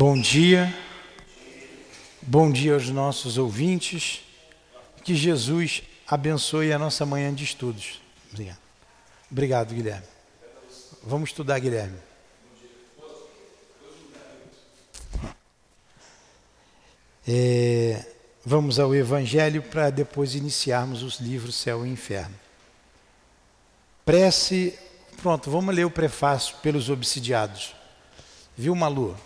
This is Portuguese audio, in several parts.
Bom dia, bom dia aos nossos ouvintes. Que Jesus abençoe a nossa manhã de estudos. Obrigado. Obrigado, Guilherme. Vamos estudar, Guilherme. É, vamos ao Evangelho para depois iniciarmos os livros Céu e Inferno. Prece. Pronto, vamos ler o prefácio pelos obsidiados. Viu, Malu?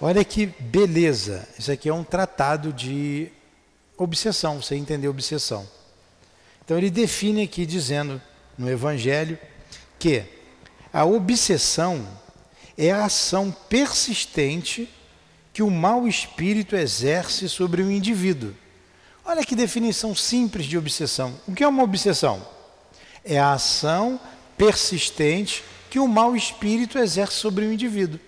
Olha que beleza. Isso aqui é um tratado de obsessão, você entender obsessão. Então ele define aqui dizendo no Evangelho que a obsessão é a ação persistente que o mau espírito exerce sobre o indivíduo. Olha que definição simples de obsessão. O que é uma obsessão? É a ação persistente que o mau espírito exerce sobre o indivíduo.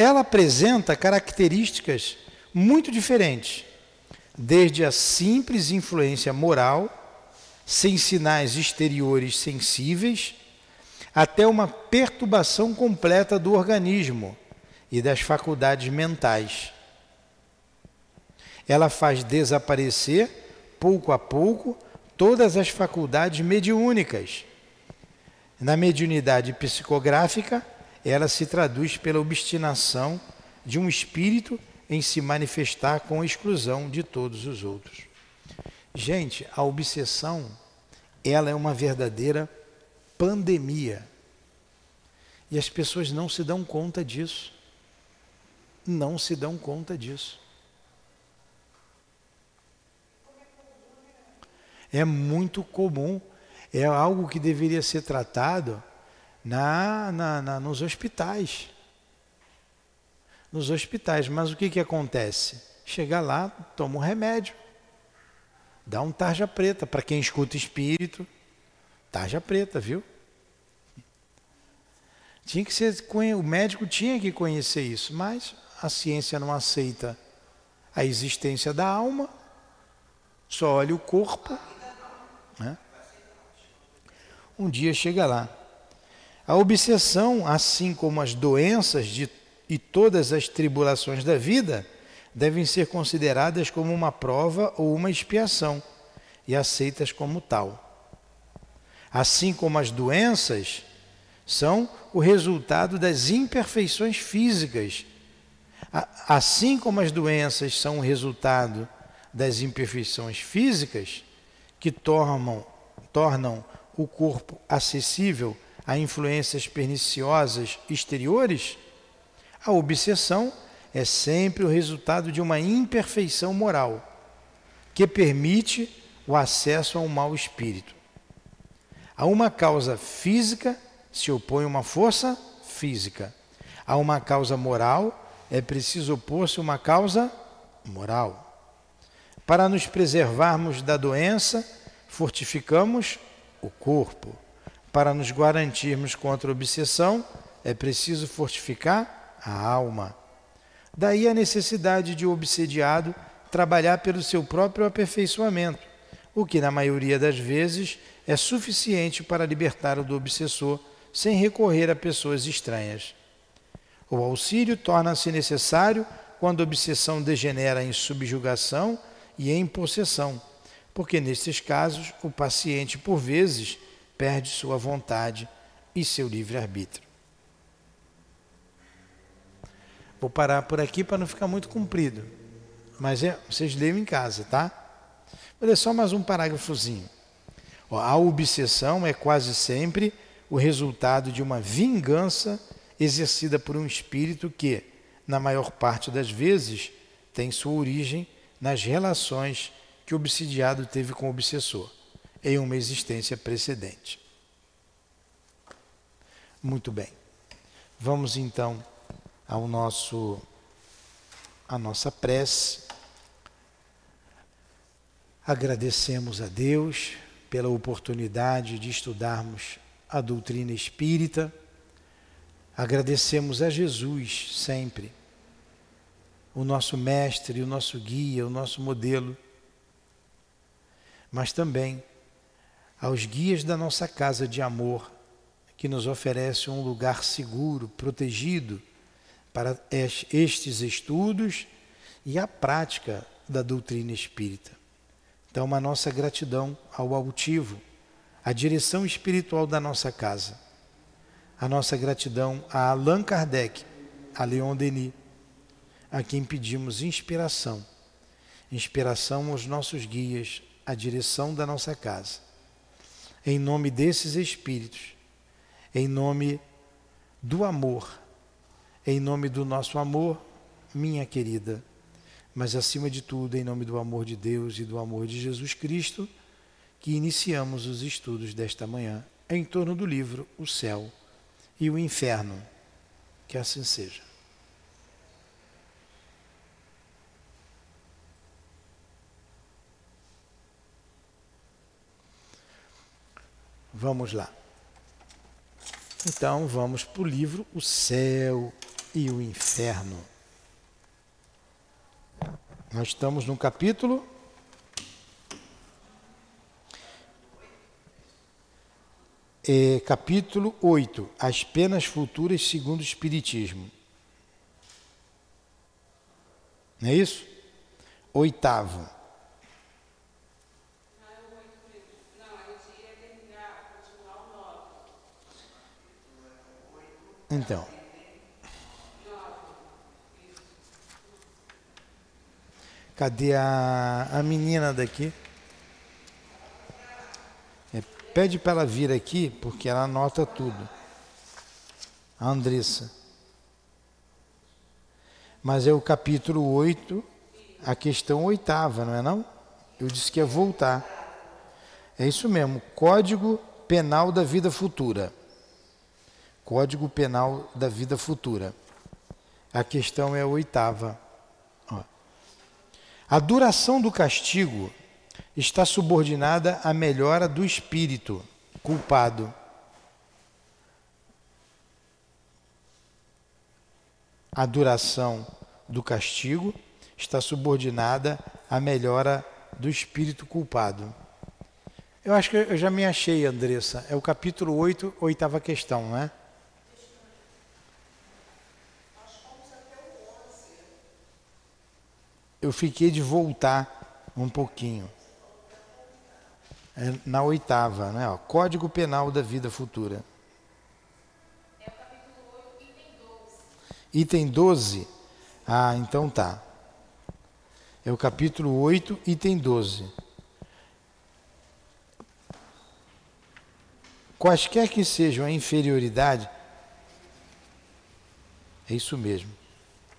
Ela apresenta características muito diferentes, desde a simples influência moral, sem sinais exteriores sensíveis, até uma perturbação completa do organismo e das faculdades mentais. Ela faz desaparecer, pouco a pouco, todas as faculdades mediúnicas. Na mediunidade psicográfica, ela se traduz pela obstinação de um espírito em se manifestar com a exclusão de todos os outros. Gente, a obsessão, ela é uma verdadeira pandemia. E as pessoas não se dão conta disso. Não se dão conta disso. É muito comum, é algo que deveria ser tratado na, na, na, nos hospitais. Nos hospitais. Mas o que, que acontece? Chega lá, toma um remédio. Dá um tarja preta. Para quem escuta espírito, tarja preta, viu? Tinha que ser, o médico tinha que conhecer isso, mas a ciência não aceita a existência da alma, só olha o corpo. Né? Um dia chega lá. A obsessão, assim como as doenças de, e todas as tribulações da vida, devem ser consideradas como uma prova ou uma expiação e aceitas como tal. Assim como as doenças são o resultado das imperfeições físicas, assim como as doenças são o resultado das imperfeições físicas que tornam, tornam o corpo acessível a influências perniciosas exteriores, a obsessão é sempre o resultado de uma imperfeição moral que permite o acesso a um mau espírito. A uma causa física se opõe uma força física. A uma causa moral é preciso opor-se uma causa moral. Para nos preservarmos da doença, fortificamos o corpo. Para nos garantirmos contra a obsessão, é preciso fortificar a alma. Daí a necessidade de o obsediado trabalhar pelo seu próprio aperfeiçoamento, o que, na maioria das vezes, é suficiente para libertar o do obsessor sem recorrer a pessoas estranhas. O auxílio torna-se necessário quando a obsessão degenera em subjugação e em possessão, porque nestes casos o paciente, por vezes, perde sua vontade e seu livre-arbítrio. Vou parar por aqui para não ficar muito comprido. Mas é, vocês leiam em casa, tá? Vou ler só mais um parágrafozinho. Ó, a obsessão é quase sempre o resultado de uma vingança exercida por um espírito que, na maior parte das vezes, tem sua origem nas relações que o obsidiado teve com o obsessor em uma existência precedente. Muito bem. Vamos então ao nosso a nossa prece. Agradecemos a Deus pela oportunidade de estudarmos a doutrina espírita. Agradecemos a Jesus sempre, o nosso mestre, o nosso guia, o nosso modelo, mas também aos guias da nossa casa de amor, que nos oferece um lugar seguro, protegido para estes estudos e a prática da doutrina espírita. Então, uma nossa gratidão ao altivo, à direção espiritual da nossa casa, a nossa gratidão a Allan Kardec, a Leon Denis, a quem pedimos inspiração, inspiração aos nossos guias, a direção da nossa casa. Em nome desses espíritos, em nome do amor, em nome do nosso amor, minha querida, mas acima de tudo, em nome do amor de Deus e do amor de Jesus Cristo, que iniciamos os estudos desta manhã em torno do livro O Céu e o Inferno. Que assim seja. Vamos lá. Então vamos para o livro O Céu e o Inferno. Nós estamos no capítulo é, capítulo 8, as penas futuras segundo o Espiritismo. Não é isso? Oitavo. Então. Cadê a, a menina daqui? É, pede para ela vir aqui, porque ela anota tudo. A Andressa. Mas é o capítulo 8, a questão oitava, não é não? Eu disse que ia voltar. É isso mesmo, Código Penal da Vida Futura. Código Penal da Vida Futura. A questão é a oitava. A duração do castigo está subordinada à melhora do espírito culpado. A duração do castigo está subordinada à melhora do espírito culpado. Eu acho que eu já me achei, Andressa. É o capítulo 8, oitava questão, não é? Eu fiquei de voltar um pouquinho. É na oitava, né? Ó, Código Penal da Vida Futura. É o capítulo 8, item 12. Item 12? Ah, então tá. É o capítulo 8, item 12. Quaisquer que sejam a inferioridade, é isso mesmo.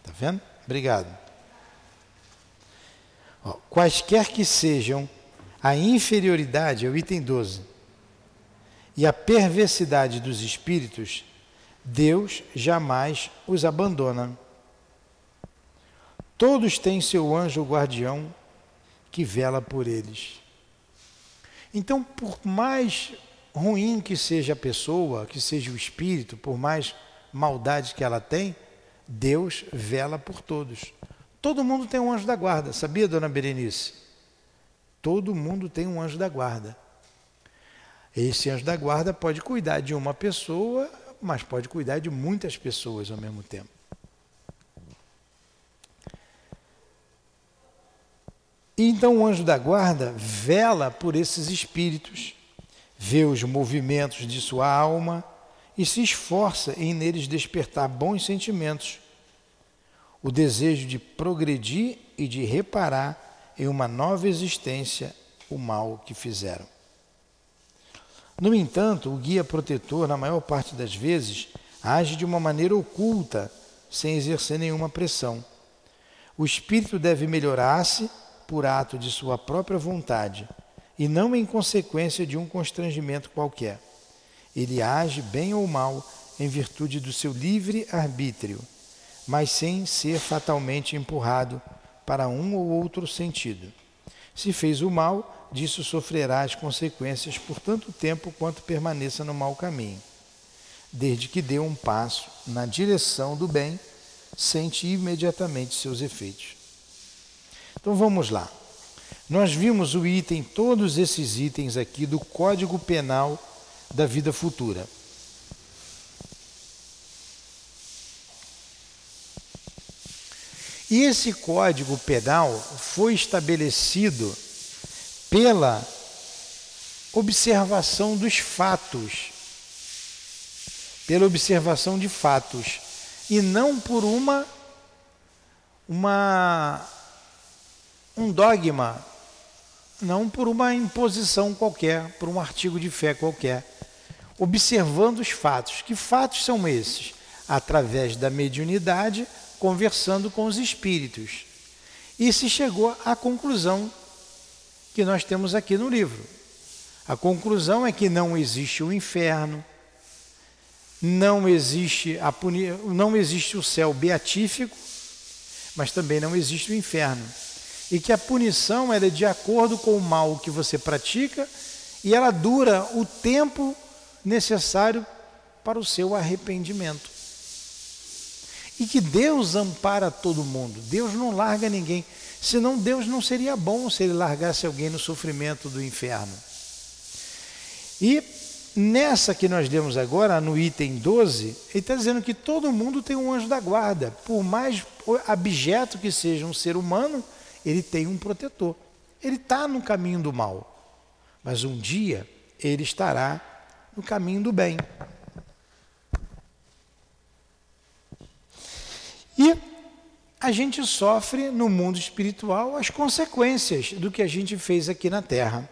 Tá vendo? Obrigado. Ó, quaisquer que sejam a inferioridade, é o item 12, e a perversidade dos espíritos, Deus jamais os abandona. Todos têm seu anjo guardião que vela por eles. Então, por mais ruim que seja a pessoa, que seja o espírito, por mais maldade que ela tem, Deus vela por todos. Todo mundo tem um anjo da guarda, sabia, dona Berenice? Todo mundo tem um anjo da guarda. Esse anjo da guarda pode cuidar de uma pessoa, mas pode cuidar de muitas pessoas ao mesmo tempo. Então o anjo da guarda vela por esses espíritos, vê os movimentos de sua alma e se esforça em neles despertar bons sentimentos o desejo de progredir e de reparar em uma nova existência o mal que fizeram. No entanto, o guia protetor, na maior parte das vezes, age de uma maneira oculta, sem exercer nenhuma pressão. O espírito deve melhorar-se por ato de sua própria vontade e não em consequência de um constrangimento qualquer. Ele age bem ou mal em virtude do seu livre arbítrio mas sem ser fatalmente empurrado para um ou outro sentido. Se fez o mal, disso sofrerá as consequências por tanto tempo quanto permaneça no mau caminho. Desde que dê um passo na direção do bem, sente imediatamente seus efeitos. Então vamos lá. Nós vimos o item, todos esses itens aqui do Código Penal da Vida Futura. E esse código penal foi estabelecido pela observação dos fatos, pela observação de fatos, e não por uma uma um dogma, não por uma imposição qualquer, por um artigo de fé qualquer, observando os fatos. Que fatos são esses? Através da mediunidade, conversando com os espíritos. E se chegou à conclusão que nós temos aqui no livro. A conclusão é que não existe o inferno, não existe, a puni... não existe o céu beatífico, mas também não existe o inferno. E que a punição é de acordo com o mal que você pratica e ela dura o tempo necessário para o seu arrependimento. E que Deus ampara todo mundo, Deus não larga ninguém, senão Deus não seria bom se ele largasse alguém no sofrimento do inferno. E nessa que nós lemos agora, no item 12, ele está dizendo que todo mundo tem um anjo da guarda, por mais abjeto que seja um ser humano, ele tem um protetor. Ele está no caminho do mal, mas um dia ele estará no caminho do bem. E a gente sofre no mundo espiritual as consequências do que a gente fez aqui na Terra.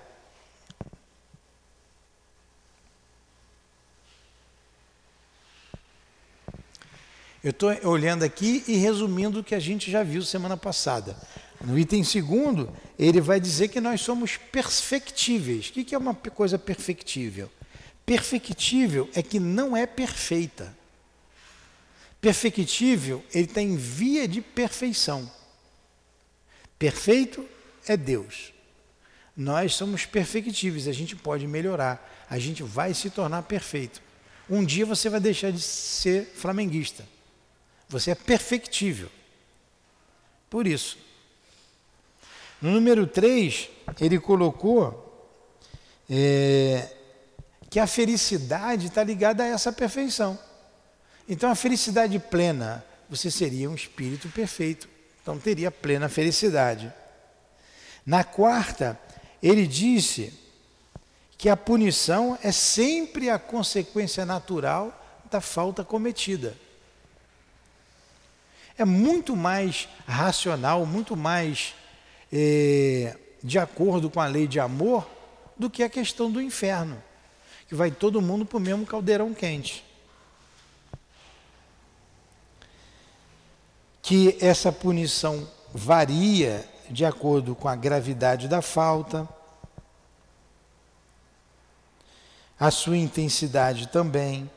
Eu estou olhando aqui e resumindo o que a gente já viu semana passada. No item segundo, ele vai dizer que nós somos perfectíveis. O que é uma coisa perfectível? Perfectível é que não é perfeita. Perfectível, ele está em via de perfeição. Perfeito é Deus. Nós somos perfectíveis, a gente pode melhorar, a gente vai se tornar perfeito. Um dia você vai deixar de ser flamenguista. Você é perfectível. Por isso. No número 3, ele colocou é, que a felicidade está ligada a essa perfeição. Então, a felicidade plena, você seria um espírito perfeito. Então, teria plena felicidade. Na quarta, ele disse que a punição é sempre a consequência natural da falta cometida. É muito mais racional, muito mais é, de acordo com a lei de amor do que a questão do inferno, que vai todo mundo para o mesmo caldeirão quente. Que essa punição varia de acordo com a gravidade da falta, a sua intensidade também,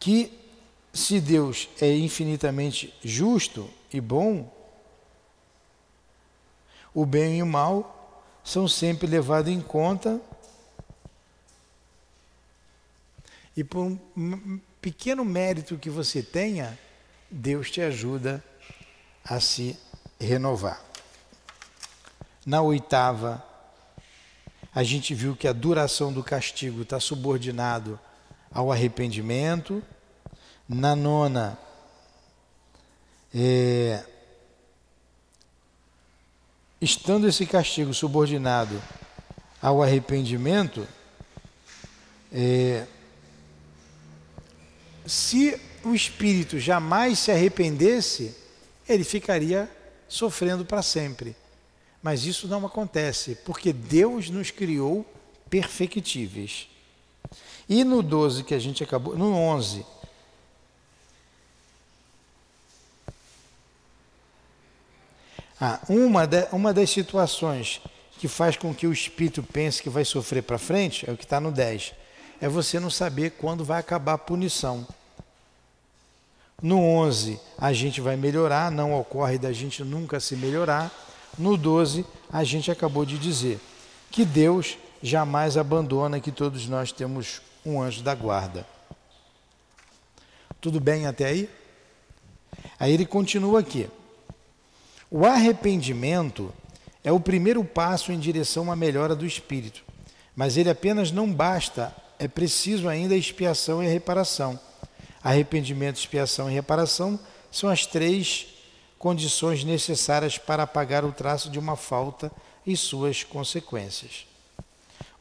que se Deus é infinitamente justo e bom, o bem e o mal são sempre levados em conta e por um pequeno mérito que você tenha, Deus te ajuda a se renovar. Na oitava, a gente viu que a duração do castigo está subordinado ao arrependimento. Na nona, é, estando esse castigo subordinado ao arrependimento, é, se o espírito jamais se arrependesse, ele ficaria sofrendo para sempre. Mas isso não acontece, porque Deus nos criou perfectíveis. E no 12 que a gente acabou, no 11, ah, uma, uma das situações que faz com que o espírito pense que vai sofrer para frente, é o que está no 10, é você não saber quando vai acabar a punição. No 11, a gente vai melhorar, não ocorre da gente nunca se melhorar. No 12, a gente acabou de dizer que Deus jamais abandona, que todos nós temos um anjo da guarda. Tudo bem até aí? Aí ele continua aqui. O arrependimento é o primeiro passo em direção à melhora do espírito, mas ele apenas não basta, é preciso ainda a expiação e reparação. Arrependimento, expiação e reparação são as três condições necessárias para apagar o traço de uma falta e suas consequências.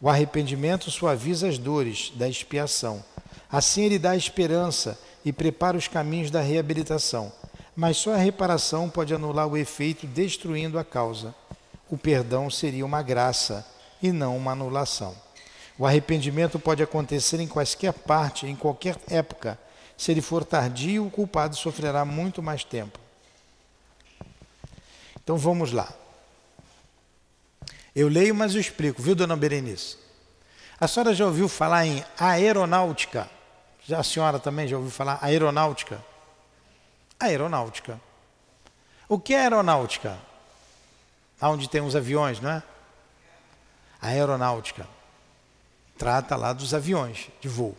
O arrependimento suaviza as dores da expiação. Assim, ele dá esperança e prepara os caminhos da reabilitação. Mas só a reparação pode anular o efeito, destruindo a causa. O perdão seria uma graça e não uma anulação. O arrependimento pode acontecer em quaisquer parte, em qualquer época. Se ele for tardio, o culpado sofrerá muito mais tempo. Então vamos lá. Eu leio, mas eu explico, viu, dona Berenice? A senhora já ouviu falar em aeronáutica? Já a senhora também já ouviu falar aeronáutica? Aeronáutica. O que é aeronáutica? Onde tem os aviões, não é? Aeronáutica. Trata lá dos aviões de voo.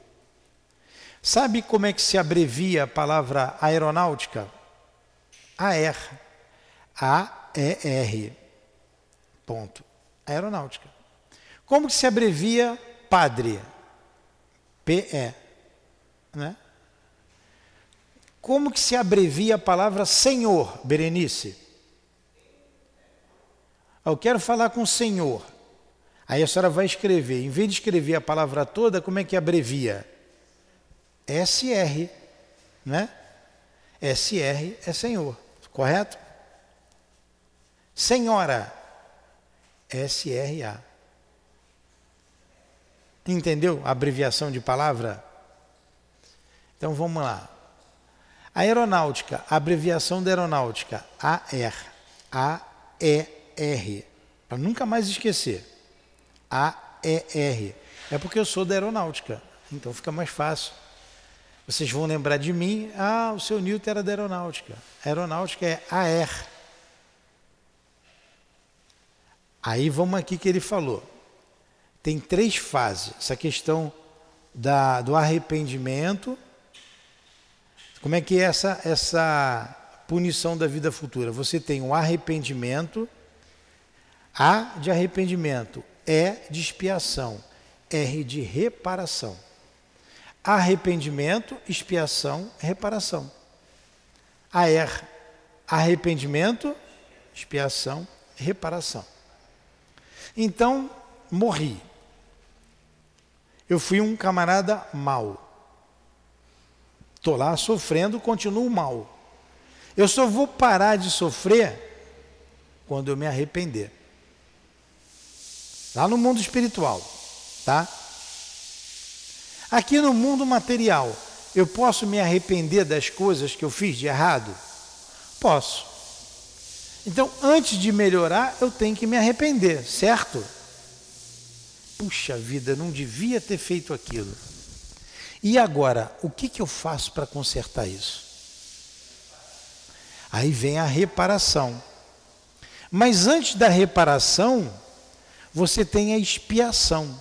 Sabe como é que se abrevia a palavra aeronáutica? AER. A-E-R. Ponto. Aeronáutica. Como que se abrevia padre? P-E. Né? Como que se abrevia a palavra Senhor, Berenice? Eu quero falar com o Senhor. Aí a senhora vai escrever, em vez de escrever a palavra toda, como é que abrevia? SR, né? SR é Senhor, correto? Senhora, SRA. Entendeu a abreviação de palavra? Então vamos lá. Aeronáutica, abreviação da aeronáutica, AR. A-E-R. Para nunca mais esquecer. A-E-R. É porque eu sou da aeronáutica, então fica mais fácil. Vocês vão lembrar de mim, ah, o seu Newton era da aeronáutica. A aeronáutica é AR. Aí vamos aqui que ele falou. Tem três fases. Essa questão da, do arrependimento. Como é que é essa, essa punição da vida futura? Você tem o um arrependimento, A de arrependimento, E de expiação, R de reparação. Arrependimento, expiação, reparação. AR, arrependimento, expiação, reparação. Então, morri. Eu fui um camarada mau. Estou lá sofrendo, continuo mal. Eu só vou parar de sofrer quando eu me arrepender. Lá no mundo espiritual, tá? Aqui no mundo material, eu posso me arrepender das coisas que eu fiz de errado? Posso. Então, antes de melhorar, eu tenho que me arrepender, certo? Puxa vida, não devia ter feito aquilo. E agora, o que, que eu faço para consertar isso? Aí vem a reparação. Mas antes da reparação, você tem a expiação.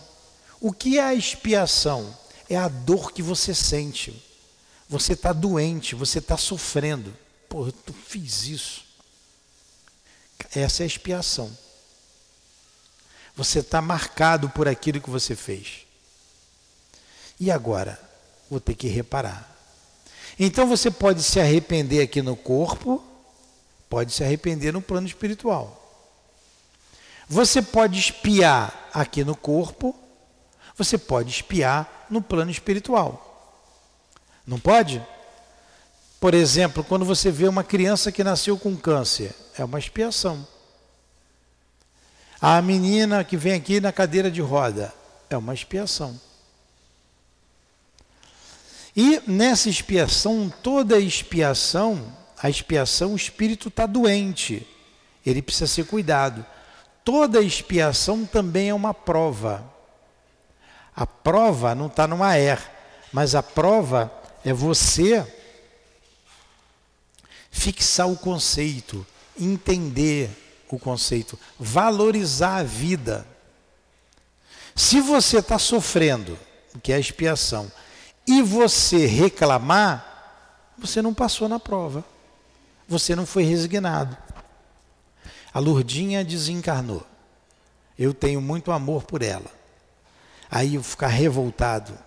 O que é a expiação? É a dor que você sente. Você está doente, você está sofrendo. Pô, eu fiz isso. Essa é a expiação. Você está marcado por aquilo que você fez. E agora? Vou ter que reparar. Então você pode se arrepender aqui no corpo, pode se arrepender no plano espiritual. Você pode espiar aqui no corpo, você pode espiar no plano espiritual. Não pode? Por exemplo, quando você vê uma criança que nasceu com câncer, é uma expiação. A menina que vem aqui na cadeira de roda, é uma expiação. E nessa expiação, toda expiação, a expiação, o espírito está doente, ele precisa ser cuidado. Toda expiação também é uma prova. A prova não está numa er, mas a prova é você fixar o conceito, entender o conceito, valorizar a vida. Se você está sofrendo, que é a expiação, e você reclamar, você não passou na prova. Você não foi resignado. A Lurdinha desencarnou. Eu tenho muito amor por ela. Aí eu ficar revoltado,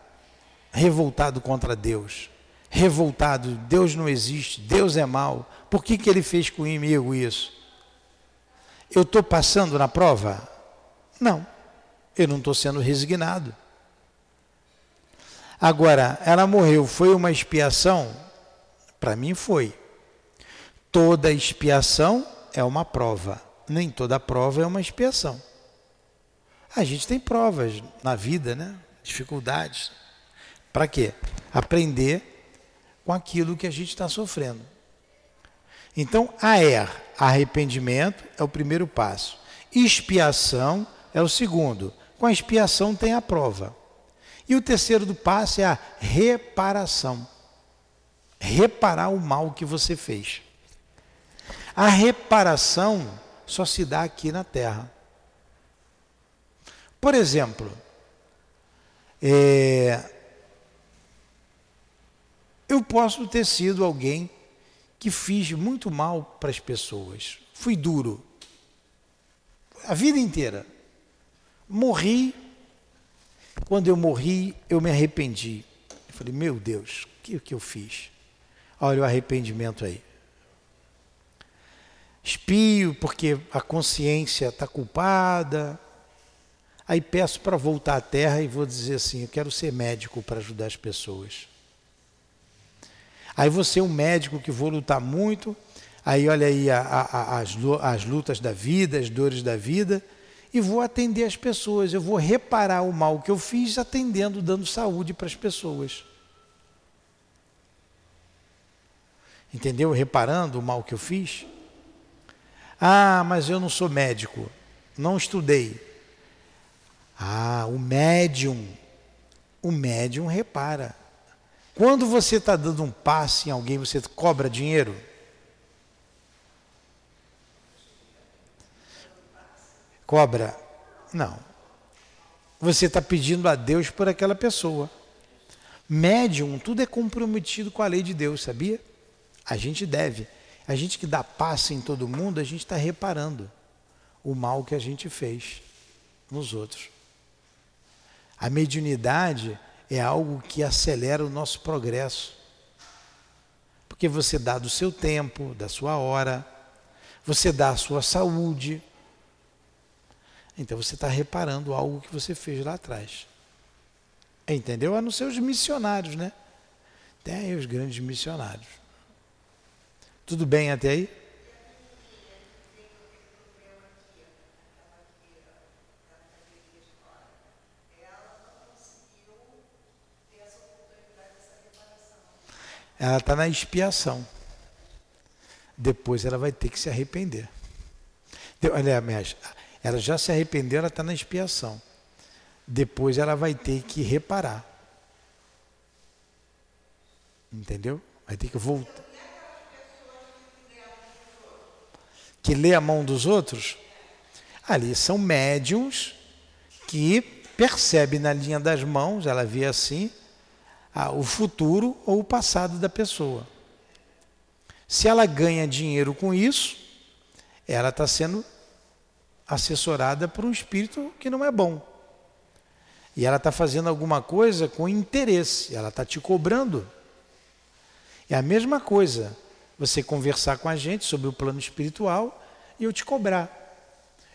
revoltado contra Deus. revoltado, Deus não existe, Deus é mal, por que, que ele fez comigo isso? Eu estou passando na prova? Não, eu não estou sendo resignado. Agora, ela morreu, foi uma expiação? Para mim foi. Toda expiação é uma prova, nem toda prova é uma expiação. A gente tem provas na vida, né? Dificuldades. Para quê? Aprender com aquilo que a gente está sofrendo. Então, AER, arrependimento, é o primeiro passo. Expiação é o segundo. Com a expiação tem a prova. E o terceiro do passo é a reparação. Reparar o mal que você fez. A reparação só se dá aqui na Terra. Por exemplo, é, eu posso ter sido alguém que fiz muito mal para as pessoas. Fui duro. A vida inteira. Morri. Quando eu morri, eu me arrependi. Eu falei, meu Deus, o que, que eu fiz? Olha o arrependimento aí. Espio porque a consciência está culpada. Aí peço para voltar à terra e vou dizer assim: eu quero ser médico para ajudar as pessoas. Aí você é um médico que vou lutar muito, aí olha aí a, a, as, as lutas da vida, as dores da vida, e vou atender as pessoas, eu vou reparar o mal que eu fiz atendendo, dando saúde para as pessoas. Entendeu? Reparando o mal que eu fiz. Ah, mas eu não sou médico, não estudei. Ah, o médium, o médium repara. Quando você está dando um passe em alguém, você cobra dinheiro? Cobra? Não. Você está pedindo a Deus por aquela pessoa. Médium, tudo é comprometido com a lei de Deus, sabia? A gente deve. A gente que dá passe em todo mundo, a gente está reparando o mal que a gente fez nos outros. A mediunidade é algo que acelera o nosso progresso. Porque você dá do seu tempo, da sua hora, você dá a sua saúde. Então você está reparando algo que você fez lá atrás. Entendeu? A não ser os missionários, né? Tem aí os grandes missionários. Tudo bem até aí? Ela está na expiação. Depois ela vai ter que se arrepender. Aliás, ela já se arrependeu, ela está na expiação. Depois ela vai ter que reparar. Entendeu? Vai ter que voltar. Que lê a mão dos outros? Ali são médiums que percebe na linha das mãos, ela vê assim, o futuro ou o passado da pessoa. Se ela ganha dinheiro com isso, ela está sendo assessorada por um espírito que não é bom. E ela está fazendo alguma coisa com interesse, ela está te cobrando. É a mesma coisa você conversar com a gente sobre o plano espiritual e eu te cobrar.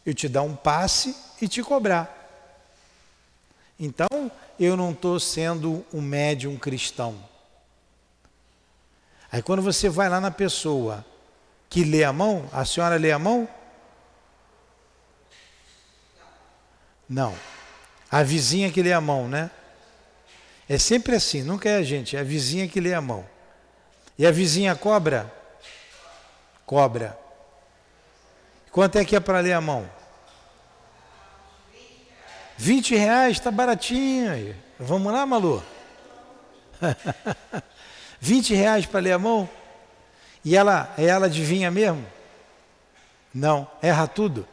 Eu te dar um passe e te cobrar. Então, eu não estou sendo um médium cristão. Aí quando você vai lá na pessoa que lê a mão, a senhora lê a mão? Não. A vizinha que lê a mão, né? É sempre assim, nunca é a gente, é a vizinha que lê a mão. E a vizinha cobra? Cobra. Quanto é que é para ler a mão? 20 reais, está baratinho aí. Vamos lá, Malu? 20 reais para ler a mão? E ela, ela adivinha mesmo? Não, erra tudo.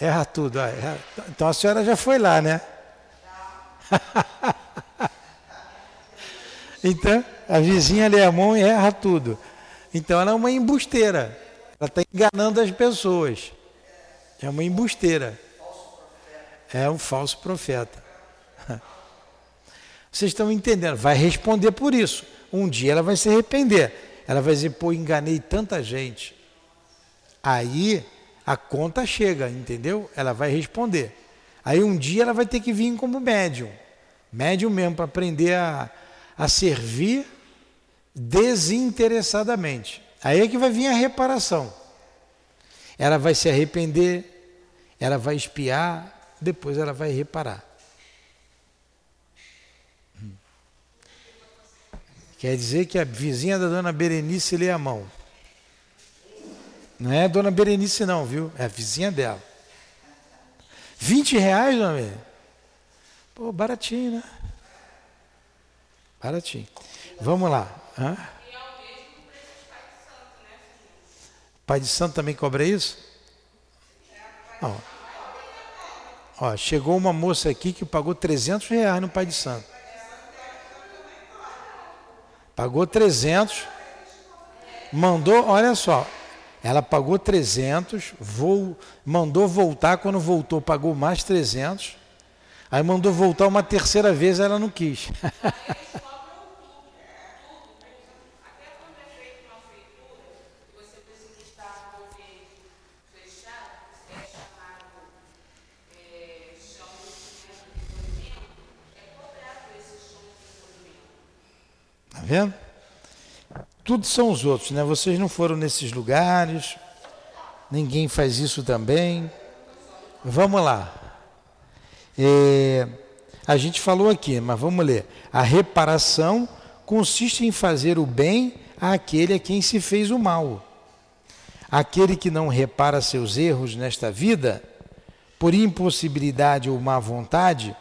Erra tudo. Erra. Então a senhora já foi lá, né? então, a vizinha lê a mão e erra tudo. Então ela é uma embusteira. Ela está enganando as pessoas. É uma embusteira é um falso profeta. Vocês estão entendendo? Vai responder por isso. Um dia ela vai se arrepender. Ela vai dizer, pô, enganei tanta gente. Aí a conta chega, entendeu? Ela vai responder. Aí um dia ela vai ter que vir como médium. Médium mesmo, para aprender a, a servir desinteressadamente. Aí é que vai vir a reparação. Ela vai se arrepender, ela vai espiar, depois ela vai reparar. Quer dizer que a vizinha da dona Berenice lê a mão. Não é a dona Berenice não, viu? É a vizinha dela. 20 reais, dona Berenice? Pô, baratinho, né? Baratinho. Vamos lá. Hã? Pai de Santo também cobra isso? Ó. Ó, chegou uma moça aqui que pagou 300 reais no Pai de Santo. Pagou 300, mandou, olha só, ela pagou 300, vou, mandou voltar, quando voltou pagou mais 300, aí mandou voltar uma terceira vez, ela não quis. vendo? Tudo são os outros, né? Vocês não foram nesses lugares, ninguém faz isso também. Vamos lá. É, a gente falou aqui, mas vamos ler. A reparação consiste em fazer o bem àquele a quem se fez o mal. Aquele que não repara seus erros nesta vida, por impossibilidade ou má vontade,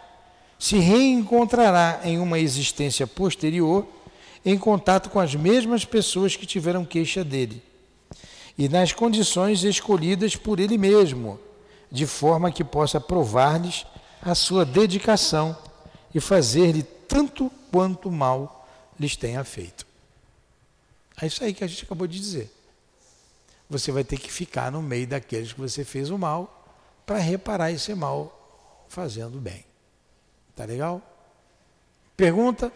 se reencontrará em uma existência posterior em contato com as mesmas pessoas que tiveram queixa dele e nas condições escolhidas por ele mesmo, de forma que possa provar-lhes a sua dedicação e fazer-lhe tanto quanto mal lhes tenha feito. É isso aí que a gente acabou de dizer. Você vai ter que ficar no meio daqueles que você fez o mal para reparar esse mal fazendo bem. Tá legal? Pergunta?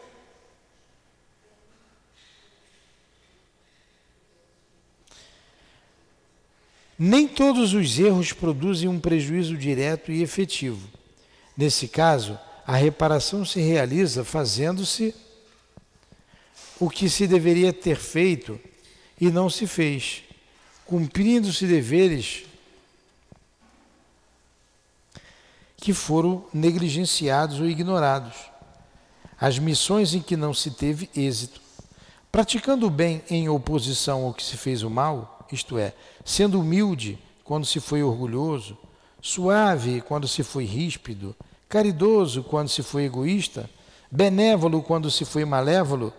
Nem todos os erros produzem um prejuízo direto e efetivo. Nesse caso, a reparação se realiza fazendo-se o que se deveria ter feito e não se fez, cumprindo-se deveres que foram negligenciados ou ignorados, as missões em que não se teve êxito. Praticando o bem em oposição ao que se fez o mal, isto é, sendo humilde quando se foi orgulhoso, suave quando se foi ríspido, caridoso quando se foi egoísta, benévolo quando se foi malévolo,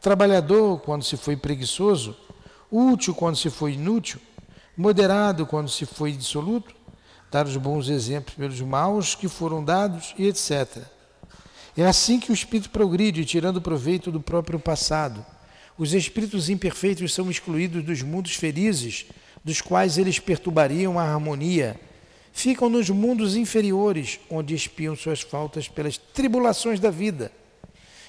trabalhador quando se foi preguiçoso, útil quando se foi inútil, moderado quando se foi dissoluto, dar os bons exemplos pelos maus que foram dados e etc. É assim que o espírito progride, tirando proveito do próprio passado os espíritos imperfeitos são excluídos dos mundos felizes, dos quais eles perturbariam a harmonia. Ficam nos mundos inferiores, onde espiam suas faltas pelas tribulações da vida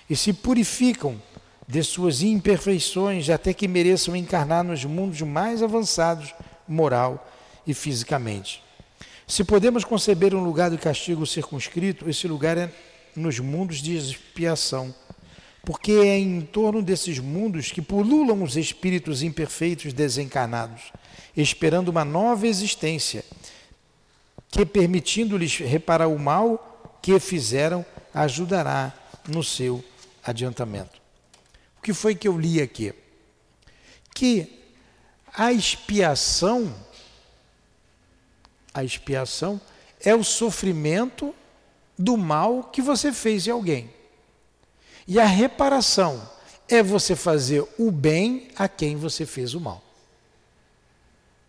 e se purificam de suas imperfeições até que mereçam encarnar nos mundos mais avançados, moral e fisicamente. Se podemos conceber um lugar de castigo circunscrito, esse lugar é nos mundos de expiação porque é em torno desses mundos que pululam os espíritos imperfeitos desencarnados, esperando uma nova existência, que permitindo-lhes reparar o mal que fizeram, ajudará no seu adiantamento. O que foi que eu li aqui? Que a expiação, a expiação é o sofrimento do mal que você fez em alguém. E a reparação é você fazer o bem a quem você fez o mal.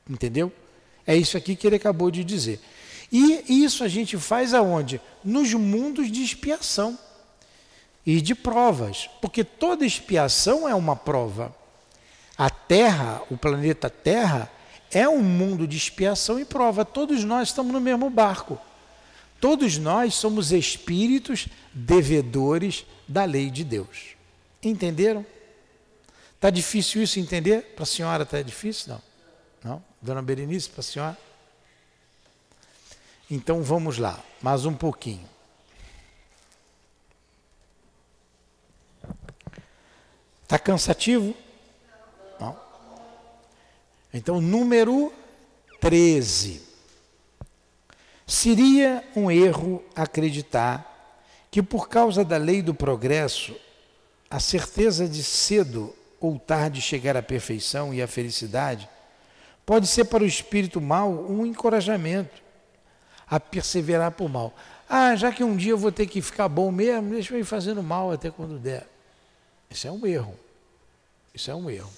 Entendeu? É isso aqui que ele acabou de dizer. E isso a gente faz aonde? Nos mundos de expiação e de provas, porque toda expiação é uma prova. A Terra, o planeta Terra, é um mundo de expiação e prova. Todos nós estamos no mesmo barco. Todos nós somos espíritos devedores da lei de Deus. Entenderam? Está difícil isso entender? Para a senhora está difícil? Não. Não? Dona Berenice, para a senhora? Então vamos lá, mais um pouquinho. Está cansativo? Não. Então, número 13. Seria um erro acreditar que, por causa da lei do progresso, a certeza de cedo ou tarde chegar à perfeição e à felicidade pode ser para o espírito mal um encorajamento a perseverar por mal. Ah, já que um dia eu vou ter que ficar bom mesmo, deixa eu ir fazendo mal até quando der. Isso é um erro. Isso é um erro.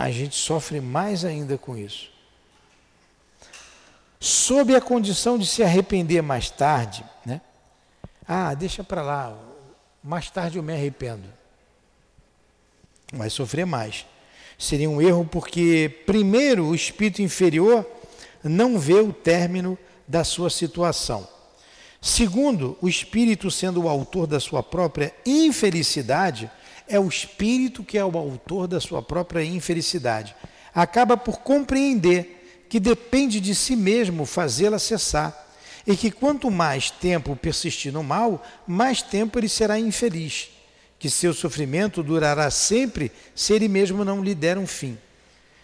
A gente sofre mais ainda com isso. Sob a condição de se arrepender mais tarde, né? Ah, deixa para lá, mais tarde eu me arrependo. Vai sofrer mais. Seria um erro porque, primeiro, o espírito inferior não vê o término da sua situação. Segundo, o espírito, sendo o autor da sua própria infelicidade, é o espírito que é o autor da sua própria infelicidade. Acaba por compreender que depende de si mesmo fazê-la cessar e que quanto mais tempo persistir no mal, mais tempo ele será infeliz, que seu sofrimento durará sempre se ele mesmo não lhe der um fim.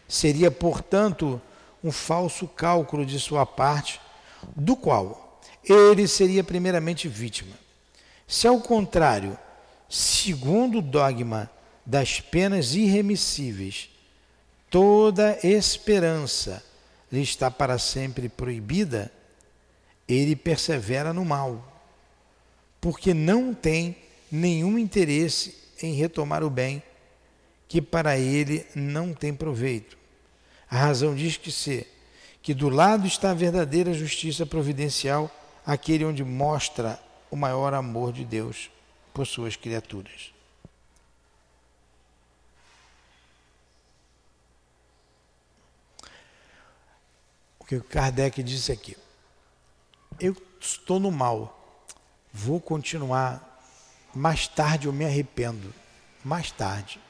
Seria, portanto, um falso cálculo de sua parte, do qual ele seria primeiramente vítima. Se ao contrário, segundo o dogma das penas irremissíveis, toda esperança lhe está para sempre proibida, ele persevera no mal, porque não tem nenhum interesse em retomar o bem, que para ele não tem proveito. A razão diz que se que do lado está a verdadeira justiça providencial aquele onde mostra o maior amor de Deus por suas criaturas. O que Kardec disse aqui. Eu estou no mal, vou continuar. Mais tarde eu me arrependo. Mais tarde.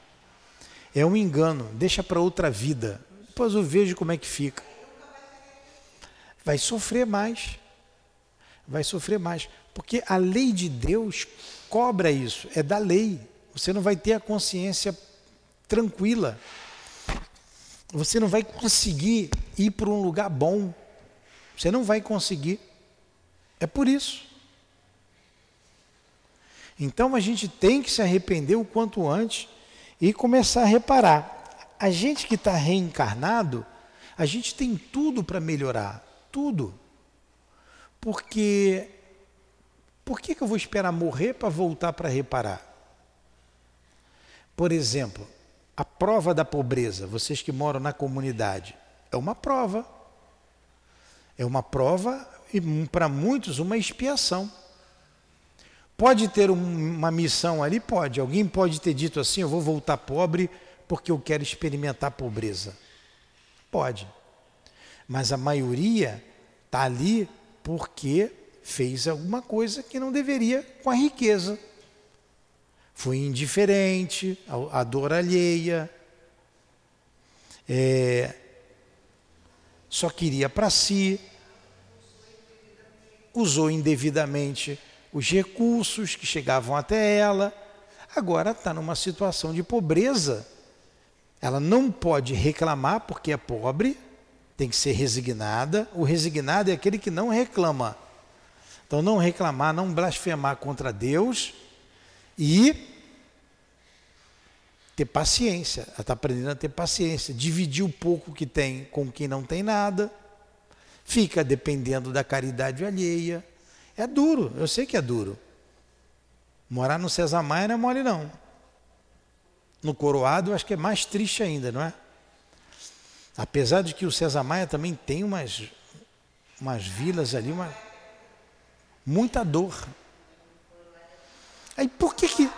É um engano, deixa para outra vida. Depois eu vejo como é que fica. Vai sofrer mais vai sofrer mais. Porque a lei de Deus cobra isso, é da lei. Você não vai ter a consciência tranquila. Você não vai conseguir ir para um lugar bom. Você não vai conseguir. É por isso. Então a gente tem que se arrepender o quanto antes e começar a reparar. A gente que está reencarnado, a gente tem tudo para melhorar. Tudo. Porque por que, que eu vou esperar morrer para voltar para reparar? Por exemplo, a prova da pobreza, vocês que moram na comunidade, é uma prova. É uma prova e para muitos uma expiação. Pode ter uma missão ali? Pode. Alguém pode ter dito assim: eu vou voltar pobre porque eu quero experimentar pobreza. Pode. Mas a maioria está ali porque fez alguma coisa que não deveria com a riqueza. Foi indiferente à dor alheia, é, só queria para si, usou indevidamente os recursos que chegavam até ela, agora está numa situação de pobreza. Ela não pode reclamar porque é pobre, tem que ser resignada. O resignado é aquele que não reclama. Então, não reclamar, não blasfemar contra Deus e ter paciência. Ela está aprendendo a ter paciência. Dividir o pouco que tem com quem não tem nada. Fica dependendo da caridade alheia. É duro, eu sei que é duro. Morar no César Maia não é mole, não. No Coroado, eu acho que é mais triste ainda, não é? Apesar de que o César Maia também tem umas, umas vilas ali, uma, muita dor. Aí por que que.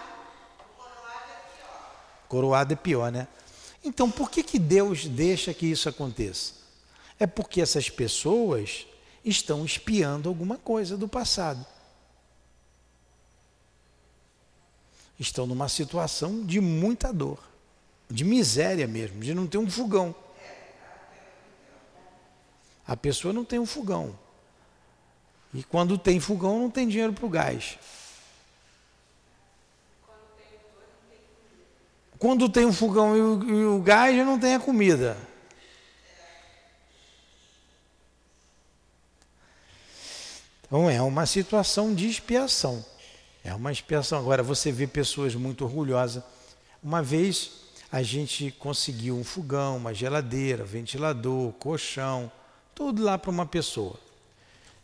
Coroado é pior, né? Então por que que Deus deixa que isso aconteça? É porque essas pessoas estão espiando alguma coisa do passado. Estão numa situação de muita dor, de miséria mesmo, de não ter um fogão. A pessoa não tem um fogão. E quando tem fogão, não tem dinheiro para o gás. Quando tem um fogão e o, e o gás, não tem a comida. Então é uma situação de expiação. É uma expiação. Agora você vê pessoas muito orgulhosas. Uma vez a gente conseguiu um fogão, uma geladeira, ventilador, colchão, tudo lá para uma pessoa.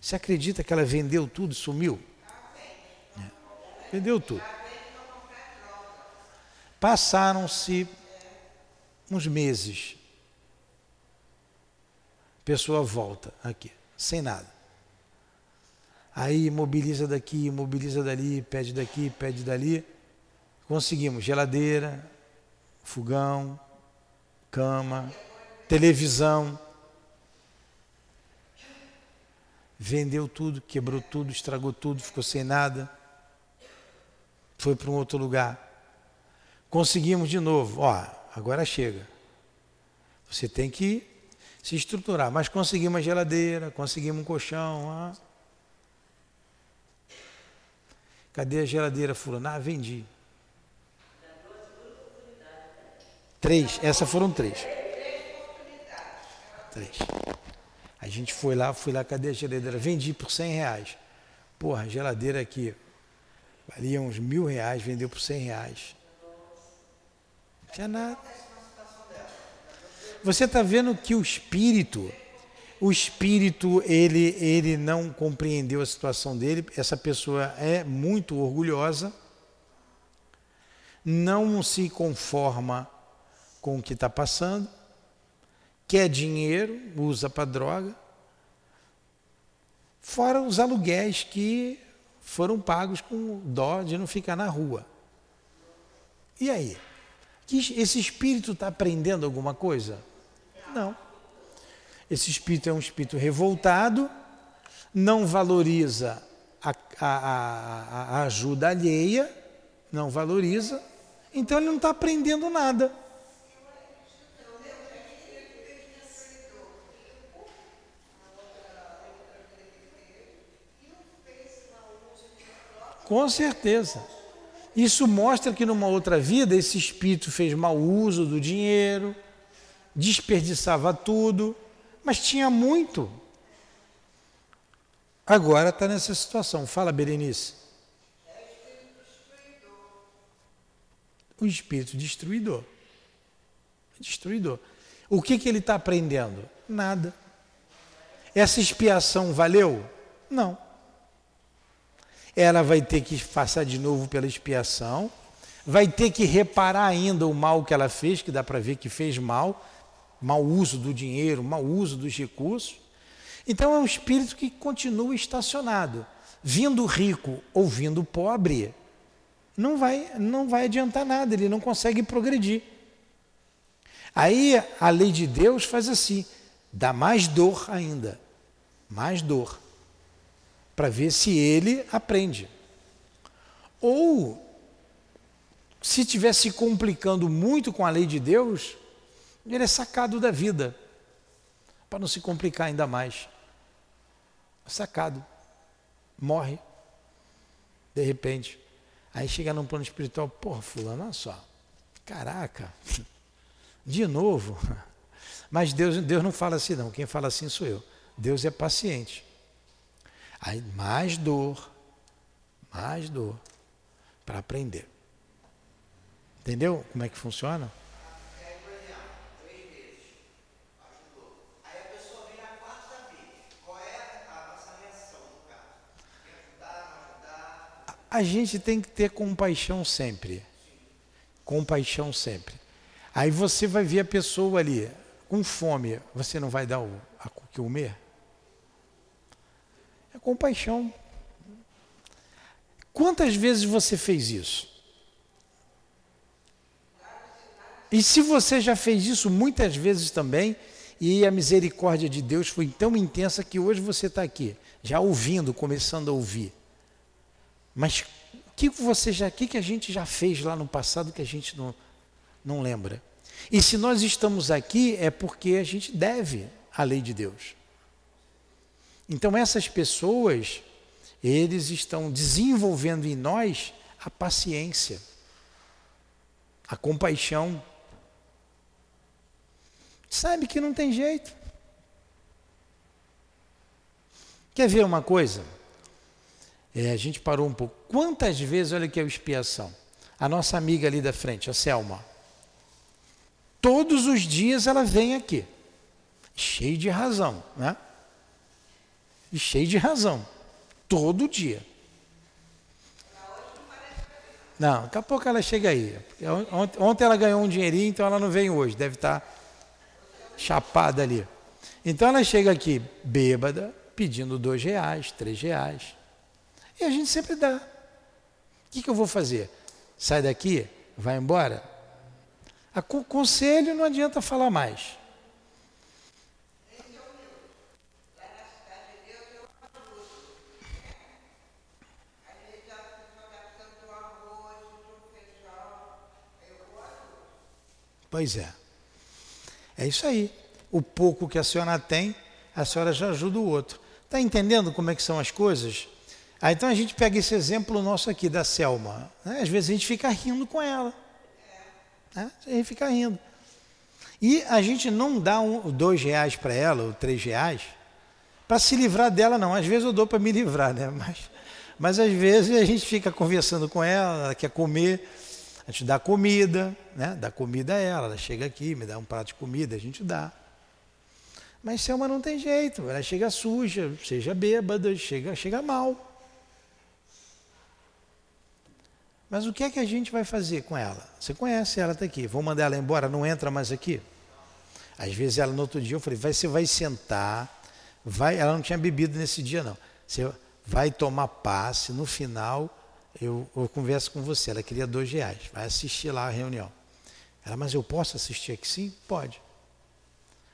Você acredita que ela vendeu tudo, sumiu? É. Vendeu tudo. Passaram-se uns meses. A pessoa volta aqui, sem nada. Aí mobiliza daqui, mobiliza dali, pede daqui, pede dali. Conseguimos geladeira, fogão, cama, televisão. Vendeu tudo, quebrou tudo, estragou tudo, ficou sem nada. Foi para um outro lugar. Conseguimos de novo, ó, agora chega. Você tem que se estruturar. Mas conseguimos uma geladeira, conseguimos um colchão. Ó. Cadê a geladeira fulana? Ah, vendi. Três, essas foram três. Três. A gente foi lá, fui lá, cadê a geladeira? Vendi por cem reais. Porra, a geladeira aqui valia uns mil reais, vendeu por cem reais. Tinha nada. Você está vendo que o espírito, o espírito, ele, ele não compreendeu a situação dele. Essa pessoa é muito orgulhosa, não se conforma com o que está passando, quer dinheiro, usa para droga, fora os aluguéis que foram pagos com dó de não ficar na rua. E aí? Esse espírito está aprendendo alguma coisa? Não. Esse espírito é um espírito revoltado, não valoriza a, a, a ajuda alheia, não valoriza, então ele não está aprendendo nada. Com certeza. Isso mostra que numa outra vida esse espírito fez mau uso do dinheiro, desperdiçava tudo, mas tinha muito. Agora está nessa situação. Fala, Berenice. O espírito destruidor. Destruidor. O que, que ele está aprendendo? Nada. Essa expiação valeu? Não ela vai ter que passar de novo pela expiação, vai ter que reparar ainda o mal que ela fez, que dá para ver que fez mal, mau uso do dinheiro, mau uso dos recursos. Então é um espírito que continua estacionado, vindo rico ou vindo pobre, não vai, não vai adiantar nada, ele não consegue progredir. Aí a lei de Deus faz assim, dá mais dor ainda, mais dor para ver se ele aprende. Ou, se estiver se complicando muito com a lei de Deus, ele é sacado da vida, para não se complicar ainda mais. Sacado. Morre. De repente. Aí chega num plano espiritual, porra, fulano, olha só. Caraca, de novo. Mas Deus, Deus não fala assim, não. Quem fala assim sou eu. Deus é paciente. Aí mais dor, mais dor para aprender. Entendeu como é que funciona? A gente tem que ter compaixão sempre. Compaixão sempre. Aí você vai ver a pessoa ali com fome, você não vai dar o, a comer? Compaixão. Quantas vezes você fez isso? E se você já fez isso muitas vezes também, E a misericórdia de Deus foi tão intensa que hoje você está aqui, já ouvindo, começando a ouvir. Mas o que você já, que, que a gente já fez lá no passado que a gente não, não lembra? E se nós estamos aqui é porque a gente deve a lei de Deus. Então essas pessoas, eles estão desenvolvendo em nós a paciência, a compaixão. Sabe que não tem jeito. Quer ver uma coisa? É, a gente parou um pouco. Quantas vezes, olha aqui a expiação. A nossa amiga ali da frente, a Selma. Todos os dias ela vem aqui. Cheio de razão, né? E cheio de razão. Todo dia. Não, daqui a pouco ela chega aí. Ontem ela ganhou um dinheirinho, então ela não vem hoje. Deve estar chapada ali. Então ela chega aqui bêbada, pedindo dois reais, três reais. E a gente sempre dá. O que, que eu vou fazer? Sai daqui? Vai embora? A conselho não adianta falar mais. Pois é. É isso aí. O pouco que a senhora tem, a senhora já ajuda o outro. Está entendendo como é que são as coisas? Aí, então a gente pega esse exemplo nosso aqui da Selma. Né? Às vezes a gente fica rindo com ela. Né? A gente fica rindo. E a gente não dá um, dois reais para ela, ou três reais, para se livrar dela, não. Às vezes eu dou para me livrar, né? Mas, mas às vezes a gente fica conversando com ela, ela quer comer. A gente dá comida, né? dá comida a ela, ela chega aqui, me dá um prato de comida, a gente dá. Mas Selma não tem jeito, ela chega suja, seja bêbada, chega, chega mal. Mas o que é que a gente vai fazer com ela? Você conhece ela, está aqui. Vou mandar ela embora, não entra mais aqui? Às vezes ela no outro dia eu falei, vai, você vai sentar, vai, ela não tinha bebido nesse dia não. Você vai tomar passe, no final eu, eu converso com você. Ela queria dois reais, vai assistir lá a reunião. Ela, mas eu posso assistir aqui? Sim, pode.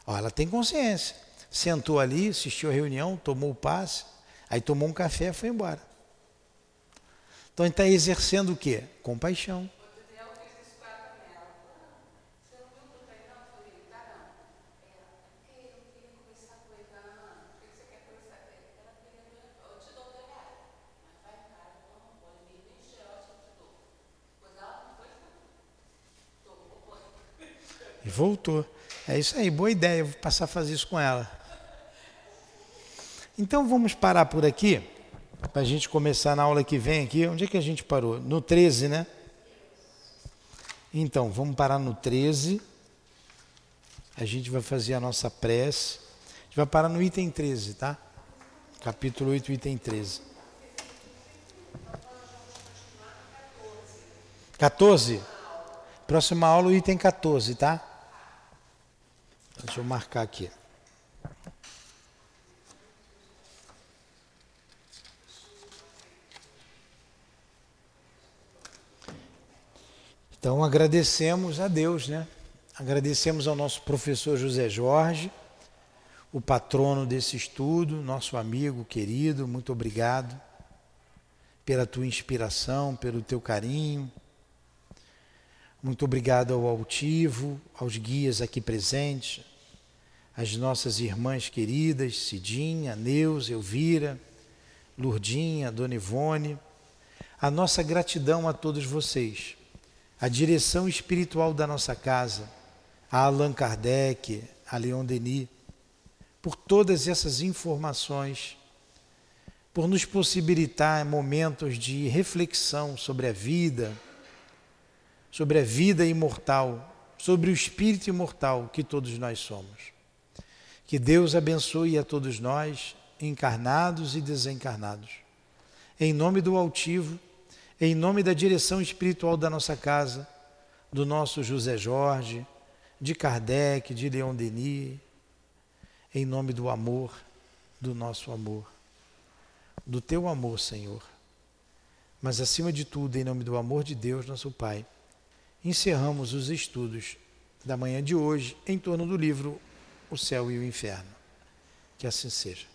Ó, ela tem consciência. Sentou ali, assistiu a reunião, tomou o passe, aí tomou um café e foi embora. Então está exercendo o quê? Compaixão. Voltou. É isso aí, boa ideia, vou passar a fazer isso com ela. Então vamos parar por aqui, para a gente começar na aula que vem aqui. Onde é que a gente parou? No 13, né? Então, vamos parar no 13. A gente vai fazer a nossa prece. A gente vai parar no item 13, tá? Capítulo 8, item 13. 14? Próxima aula, item 14, tá? Deixa eu marcar aqui. Então agradecemos a Deus, né? Agradecemos ao nosso professor José Jorge, o patrono desse estudo, nosso amigo querido, muito obrigado pela tua inspiração, pelo teu carinho. Muito obrigado ao altivo, aos guias aqui presentes, as nossas irmãs queridas, Cidinha, Neuza, Elvira, Lurdinha, Dona Ivone, a nossa gratidão a todos vocês, a direção espiritual da nossa casa, a Allan Kardec, a Leon Denis, por todas essas informações, por nos possibilitar momentos de reflexão sobre a vida, sobre a vida imortal, sobre o espírito imortal que todos nós somos. Que Deus abençoe a todos nós, encarnados e desencarnados. Em nome do altivo, em nome da direção espiritual da nossa casa, do nosso José Jorge, de Kardec, de Leon Denis, em nome do amor, do nosso amor, do teu amor, Senhor. Mas acima de tudo, em nome do amor de Deus, nosso Pai, encerramos os estudos da manhã de hoje em torno do livro o céu e o inferno. Que assim seja.